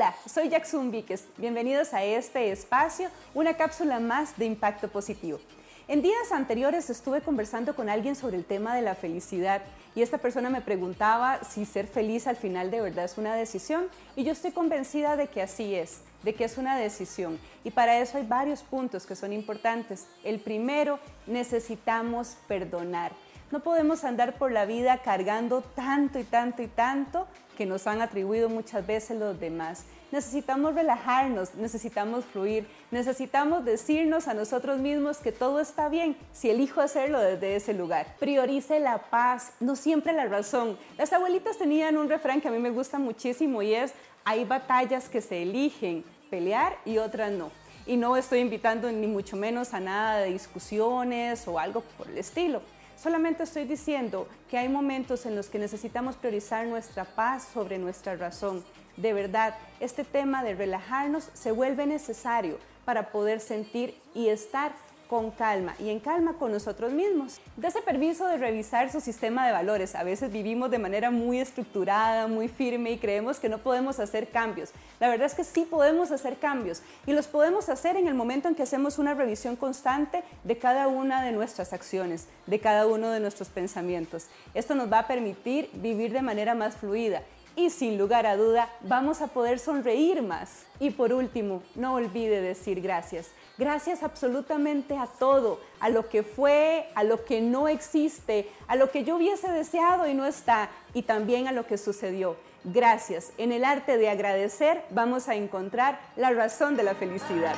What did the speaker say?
Hola, soy Jackson Víquez. Bienvenidos a este espacio, una cápsula más de impacto positivo. En días anteriores estuve conversando con alguien sobre el tema de la felicidad y esta persona me preguntaba si ser feliz al final de verdad es una decisión y yo estoy convencida de que así es, de que es una decisión y para eso hay varios puntos que son importantes. El primero, necesitamos perdonar. No podemos andar por la vida cargando tanto y tanto y tanto que nos han atribuido muchas veces los demás. Necesitamos relajarnos, necesitamos fluir, necesitamos decirnos a nosotros mismos que todo está bien si elijo hacerlo desde ese lugar. Priorice la paz, no siempre la razón. Las abuelitas tenían un refrán que a mí me gusta muchísimo y es, hay batallas que se eligen pelear y otras no. Y no estoy invitando ni mucho menos a nada de discusiones o algo por el estilo Solamente estoy diciendo que hay momentos en los que necesitamos priorizar nuestra paz sobre nuestra razón. De verdad, este tema de relajarnos se vuelve necesario para poder sentir y estar con calma y en calma con nosotros mismos. Dese permiso de revisar su sistema de valores. A veces vivimos de manera muy estructurada, muy firme y creemos que no podemos hacer cambios. La verdad es que sí podemos hacer cambios y los podemos hacer en el momento en que hacemos una revisión constante de cada una de nuestras acciones, de cada uno de nuestros pensamientos. Esto nos va a permitir vivir de manera más fluida y sin lugar a duda vamos a poder sonreír más. Y por último, no olvide decir gracias. Gracias absolutamente a todo, a lo que fue, a lo que no existe, a lo que yo hubiese deseado y no está, y también a lo que sucedió. Gracias. En el arte de agradecer vamos a encontrar la razón de la felicidad.